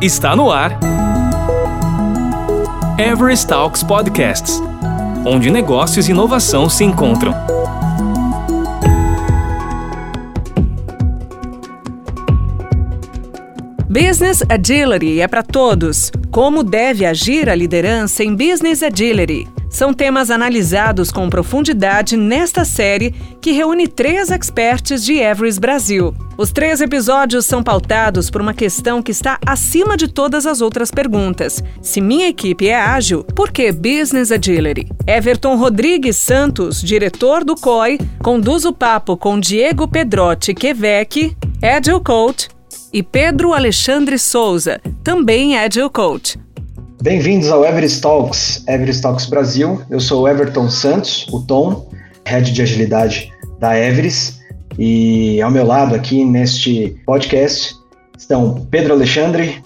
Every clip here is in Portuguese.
Está no ar. Everest Talks Podcasts onde negócios e inovação se encontram. Business Agility é para todos. Como deve agir a liderança em Business Agility? São temas analisados com profundidade nesta série que reúne três experts de Everest Brasil. Os três episódios são pautados por uma questão que está acima de todas as outras perguntas. Se minha equipe é ágil, por que Business Agility? Everton Rodrigues Santos, diretor do COI, conduz o papo com Diego Pedrotti Quebec, Agile Coach, e Pedro Alexandre Souza, também Agile Coach. Bem-vindos ao Everest Talks, Everest Talks Brasil. Eu sou o Everton Santos, o Tom, head de agilidade da Everest. E ao meu lado aqui neste podcast estão Pedro Alexandre.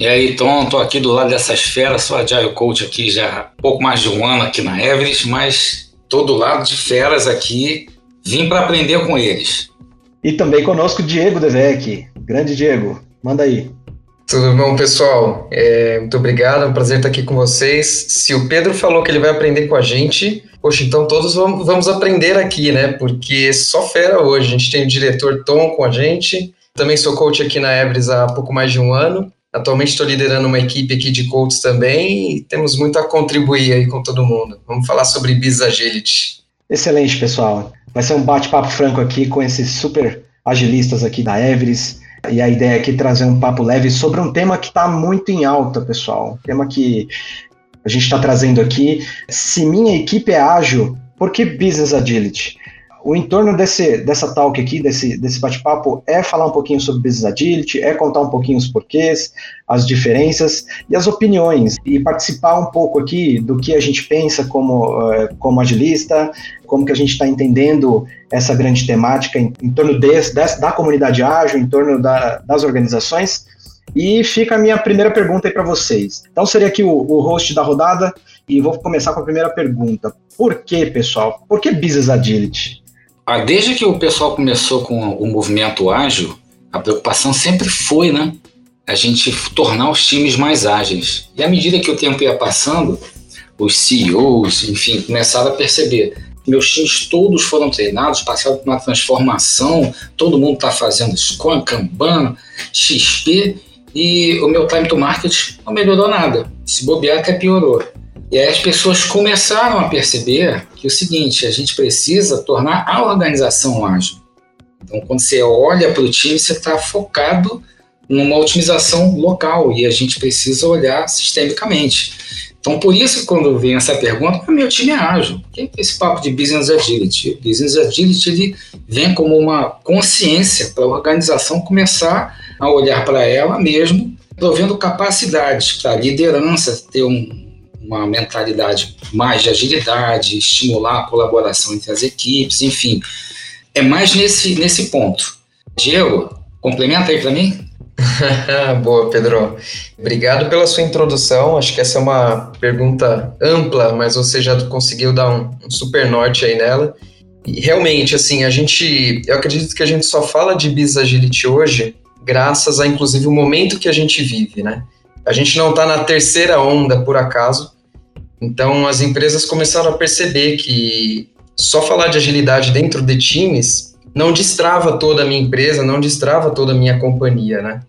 E aí, Tom, tô aqui do lado dessas feras, sou Agile Coach aqui já há pouco mais de um ano aqui na Everest, mas tô do lado de feras aqui, vim para aprender com eles. E também conosco Diego Devec. Grande Diego, manda aí. Tudo bom, pessoal? É, muito obrigado, é um prazer estar aqui com vocês. Se o Pedro falou que ele vai aprender com a gente, poxa, então todos vamos, vamos aprender aqui, né? Porque só fera hoje. A gente tem o diretor Tom com a gente. Também sou coach aqui na Ebris há pouco mais de um ano. Atualmente estou liderando uma equipe aqui de coaches também e temos muito a contribuir aí com todo mundo. Vamos falar sobre Business Agility. Excelente, pessoal. Vai ser um bate-papo franco aqui com esses super agilistas aqui da Everest e a ideia aqui é trazer um papo leve sobre um tema que está muito em alta, pessoal. Um tema que a gente está trazendo aqui. Se minha equipe é ágil, por que Business Agility? O entorno desse, dessa talk aqui, desse, desse bate-papo, é falar um pouquinho sobre Business Agility, é contar um pouquinho os porquês, as diferenças e as opiniões, e participar um pouco aqui do que a gente pensa como, uh, como agilista, como que a gente está entendendo essa grande temática em, em torno desse, desse, da comunidade ágil, em torno da, das organizações. E fica a minha primeira pergunta aí para vocês. Então, seria aqui o, o host da rodada, e vou começar com a primeira pergunta. Por que, pessoal? Por que Business Agility? Ah, desde que o pessoal começou com o movimento ágil, a preocupação sempre foi, né? A gente tornar os times mais ágeis. E à medida que o tempo ia passando, os CEOs, enfim, começaram a perceber meus times todos foram treinados, passaram por uma transformação, todo mundo está fazendo Scrum, Kanban, XP, e o meu time to market não melhorou nada. Se bobear, até piorou. E aí as pessoas começaram a perceber que é o seguinte, a gente precisa tornar a organização ágil. Então, quando você olha para o time, você está focado numa otimização local e a gente precisa olhar sistemicamente. Então, por isso, quando vem essa pergunta, ah, meu time é ágil. O que é esse papo de Business Agility? Business Agility ele vem como uma consciência para a organização começar a olhar para ela mesmo, provendo capacidades para liderança ter um, uma mentalidade mais de agilidade, estimular a colaboração entre as equipes, enfim. É mais nesse, nesse ponto. Diego, complementa aí para mim? Boa, Pedro. Obrigado pela sua introdução. Acho que essa é uma pergunta ampla, mas você já conseguiu dar um, um super norte aí nela. E realmente, assim, a gente, eu acredito que a gente só fala de Business Agility hoje graças a, inclusive, o momento que a gente vive, né? A gente não está na terceira onda por acaso. Então, as empresas começaram a perceber que só falar de agilidade dentro de times não destrava toda a minha empresa, não destrava toda a minha companhia, né?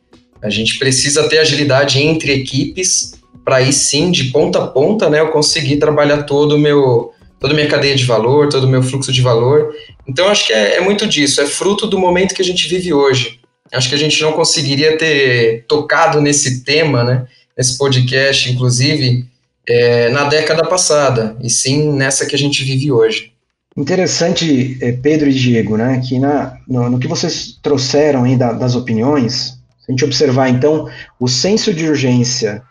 A gente precisa ter agilidade entre equipes para aí sim, de ponta a ponta, né, eu conseguir trabalhar todo o meu toda a minha cadeia de valor, todo o meu fluxo de valor. Então, acho que é, é muito disso, é fruto do momento que a gente vive hoje. Acho que a gente não conseguiria ter tocado nesse tema, né, nesse podcast, inclusive, é, na década passada, e sim nessa que a gente vive hoje. Interessante, é, Pedro e Diego, né, que na, no, no que vocês trouxeram aí da, das opiniões, se a gente observar então, o senso de urgência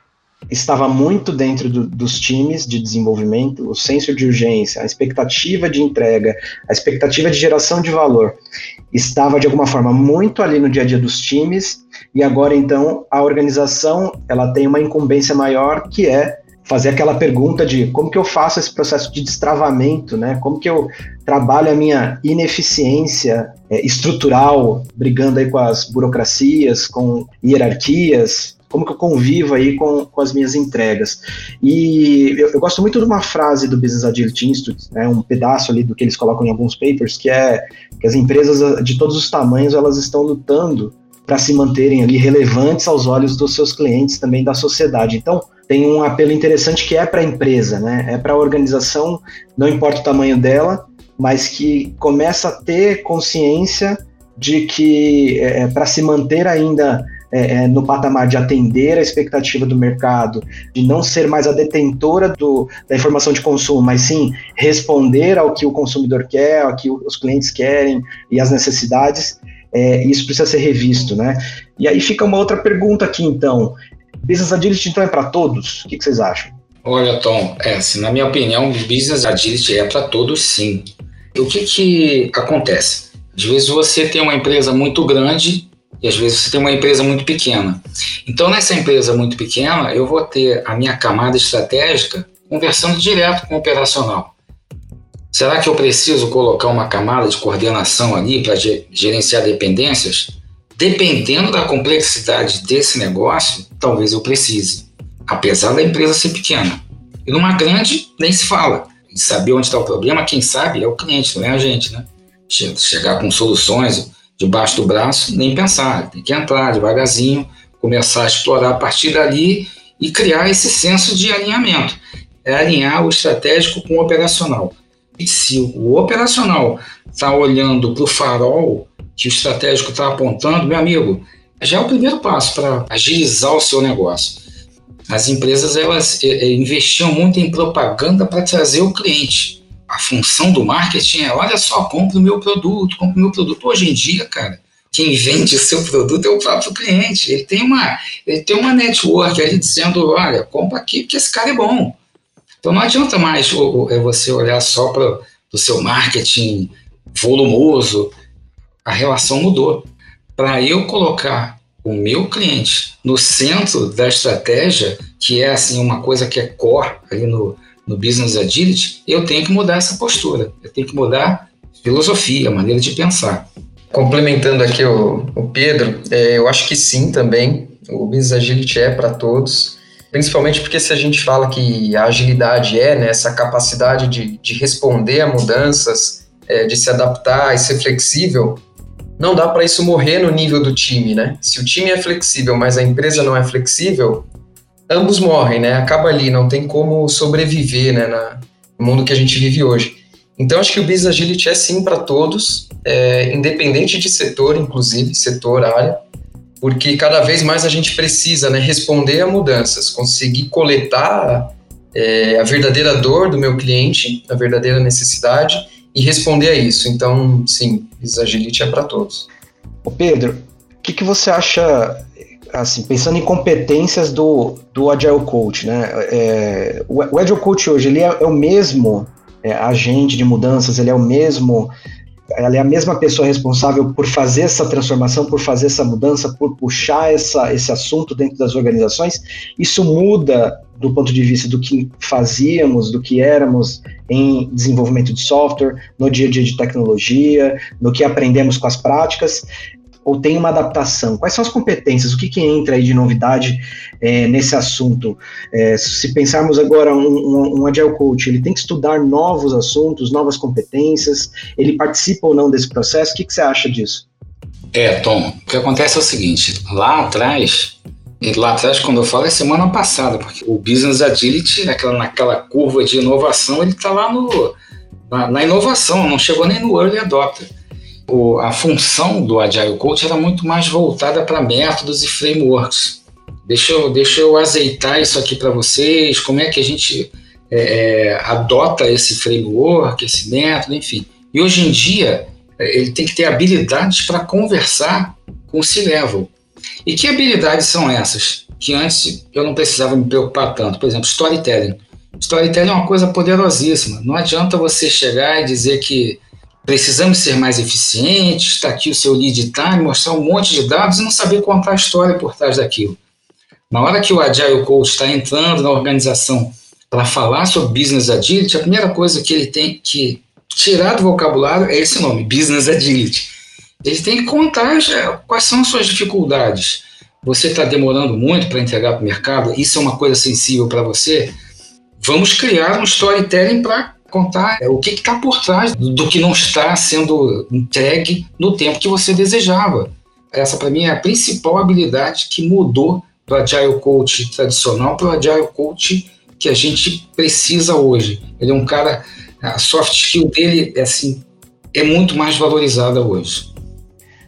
estava muito dentro do, dos times de desenvolvimento, o senso de urgência, a expectativa de entrega, a expectativa de geração de valor estava de alguma forma muito ali no dia a dia dos times e agora então a organização ela tem uma incumbência maior que é fazer aquela pergunta de como que eu faço esse processo de destravamento, né? Como que eu trabalho a minha ineficiência é, estrutural, brigando aí com as burocracias, com hierarquias, como que eu convivo aí com, com as minhas entregas. E eu, eu, gosto muito de uma frase do Business Agility Institute, né, um pedaço ali do que eles colocam em alguns papers, que é que as empresas de todos os tamanhos elas estão lutando para se manterem ali relevantes aos olhos dos seus clientes, também da sociedade. Então, tem um apelo interessante que é para a empresa, né? É para a organização, não importa o tamanho dela, mas que começa a ter consciência de que é, é para se manter ainda é, é, no patamar de atender a expectativa do mercado, de não ser mais a detentora do, da informação de consumo, mas sim responder ao que o consumidor quer, ao que os clientes querem e as necessidades, é, isso precisa ser revisto, né? E aí fica uma outra pergunta aqui, então. Business Agility, então, é para todos? O que, que, vocês acham? Olha, Tom, é, assim, na minha opinião, Business Agility é para todos, sim. O que, que acontece? Às vezes você tem uma empresa muito grande e às vezes você tem uma empresa muito pequena. Então, nessa empresa muito pequena, eu vou ter a minha camada estratégica conversando direto com o operacional. Será que eu preciso colocar uma camada de coordenação ali para gerenciar dependências? Dependendo da complexidade desse negócio, talvez eu precise, apesar da empresa ser pequena. E numa grande, nem se fala. E saber onde está o problema, quem sabe é o cliente, não é a gente, né? Chegar com soluções debaixo do braço, nem pensar. Tem que entrar devagarzinho, começar a explorar a partir dali e criar esse senso de alinhamento. É alinhar o estratégico com o operacional. E se o operacional está olhando para o farol que o estratégico está apontando, meu amigo, já é o primeiro passo para agilizar o seu negócio. As empresas elas é, é, investiam muito em propaganda para trazer o cliente. A função do marketing é, olha só, compre o meu produto, compre o meu produto. Hoje em dia, cara, quem vende o seu produto é o próprio cliente. Ele tem uma, ele tem uma network ali dizendo, olha, compra aqui porque esse cara é bom. Então não adianta mais é você olhar só para o seu marketing volumoso. A relação mudou. Para eu colocar o meu cliente no centro da estratégia, que é assim uma coisa que é core ali no, no business agility, eu tenho que mudar essa postura. Eu tenho que mudar filosofia, maneira de pensar. Complementando aqui o, o Pedro, é, eu acho que sim também. O business agility é para todos. Principalmente porque se a gente fala que a agilidade é né, essa capacidade de, de responder a mudanças, é, de se adaptar e ser flexível, não dá para isso morrer no nível do time, né? Se o time é flexível, mas a empresa não é flexível, ambos morrem, né? Acaba ali, não tem como sobreviver, né, na, no mundo que a gente vive hoje. Então, acho que o Business Agility é sim para todos, é, independente de setor, inclusive, setor, área porque cada vez mais a gente precisa né, responder a mudanças, conseguir coletar é, a verdadeira dor do meu cliente, a verdadeira necessidade e responder a isso. Então, sim, Agility é para todos. Ô Pedro, o que, que você acha, assim, pensando em competências do, do Agile Coach, né? É, o, o Agile Coach hoje, ele é, é o mesmo é, agente de mudanças, ele é o mesmo ela é a mesma pessoa responsável por fazer essa transformação, por fazer essa mudança, por puxar essa, esse assunto dentro das organizações. Isso muda do ponto de vista do que fazíamos, do que éramos em desenvolvimento de software, no dia a dia de tecnologia, no que aprendemos com as práticas ou tem uma adaptação? Quais são as competências? O que, que entra aí de novidade é, nesse assunto? É, se pensarmos agora um, um, um Agile Coach, ele tem que estudar novos assuntos, novas competências, ele participa ou não desse processo? O que, que você acha disso? É, Tom, o que acontece é o seguinte, lá atrás, lá atrás quando eu falo é semana passada, porque o Business Agility, naquela, naquela curva de inovação, ele está lá no, na, na inovação, não chegou nem no Early Adopter o, a função do Agile Coach era muito mais voltada para métodos e frameworks. Deixa eu, deixa eu azeitar isso aqui para vocês, como é que a gente é, é, adota esse framework, esse método, enfim. E hoje em dia, é, ele tem que ter habilidades para conversar com o C-Level. E que habilidades são essas? Que antes eu não precisava me preocupar tanto. Por exemplo, storytelling. Storytelling é uma coisa poderosíssima. Não adianta você chegar e dizer que Precisamos ser mais eficientes, está aqui o seu lead time, mostrar um monte de dados e não saber contar a história por trás daquilo. Na hora que o Agile Coach está entrando na organização para falar sobre Business Agility, a primeira coisa que ele tem que tirar do vocabulário é esse nome, Business Agility. Ele tem que contar já, quais são as suas dificuldades, você está demorando muito para entregar para o mercado, isso é uma coisa sensível para você, vamos criar um storytelling para contar o que está por trás do que não está sendo entregue no tempo que você desejava. Essa, para mim, é a principal habilidade que mudou do Agile Coach tradicional para o Agile Coach que a gente precisa hoje. Ele é um cara, a soft skill dele é, assim, é muito mais valorizada hoje.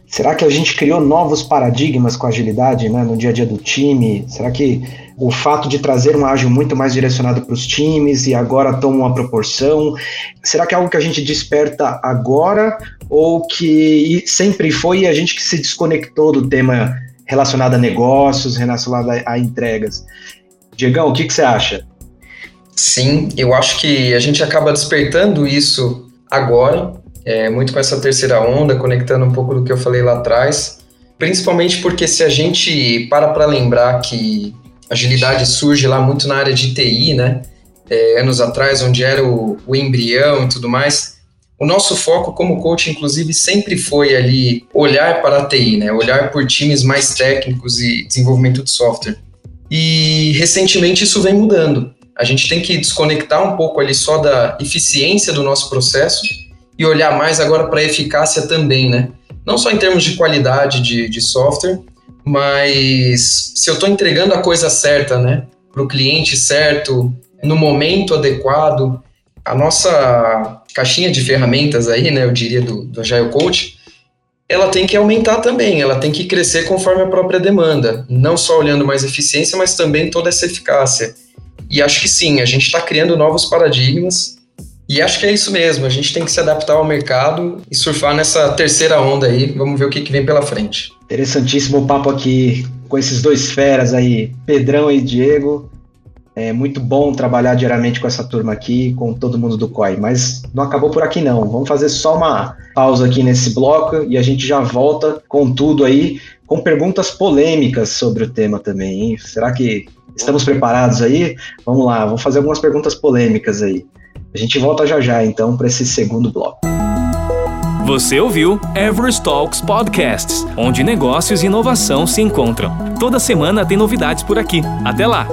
Será que a gente criou novos paradigmas com agilidade né, no dia a dia do time? Será que o fato de trazer um ágil muito mais direcionado para os times e agora toma uma proporção? Será que é algo que a gente desperta agora ou que sempre foi a gente que se desconectou do tema relacionado a negócios, relacionado a, a entregas? Diegão, o que, que você acha? Sim, eu acho que a gente acaba despertando isso agora, é, muito com essa terceira onda, conectando um pouco do que eu falei lá atrás, principalmente porque se a gente para para lembrar que agilidade surge lá muito na área de TI, né, é, anos atrás, onde era o, o embrião e tudo mais, o nosso foco como coach, inclusive, sempre foi ali olhar para a TI, né, olhar por times mais técnicos e desenvolvimento de software. E recentemente isso vem mudando. A gente tem que desconectar um pouco ali só da eficiência do nosso processo e olhar mais agora para a eficácia também, né? Não só em termos de qualidade de, de software, mas se eu estou entregando a coisa certa, né? Para o cliente certo, no momento adequado, a nossa caixinha de ferramentas aí, né? Eu diria do, do Agile Coach, ela tem que aumentar também, ela tem que crescer conforme a própria demanda, não só olhando mais eficiência, mas também toda essa eficácia. E acho que sim, a gente está criando novos paradigmas. E acho que é isso mesmo, a gente tem que se adaptar ao mercado e surfar nessa terceira onda aí. Vamos ver o que, que vem pela frente. Interessantíssimo o papo aqui com esses dois feras aí, Pedrão e Diego. É muito bom trabalhar diariamente com essa turma aqui, com todo mundo do COI, mas não acabou por aqui não. Vamos fazer só uma pausa aqui nesse bloco e a gente já volta com tudo aí, com perguntas polêmicas sobre o tema também. Hein? Será que Estamos preparados aí? Vamos lá, vamos fazer algumas perguntas polêmicas aí. A gente volta já já, então, para esse segundo bloco. Você ouviu Everest Talks Podcasts, onde negócios e inovação se encontram. Toda semana tem novidades por aqui. Até lá!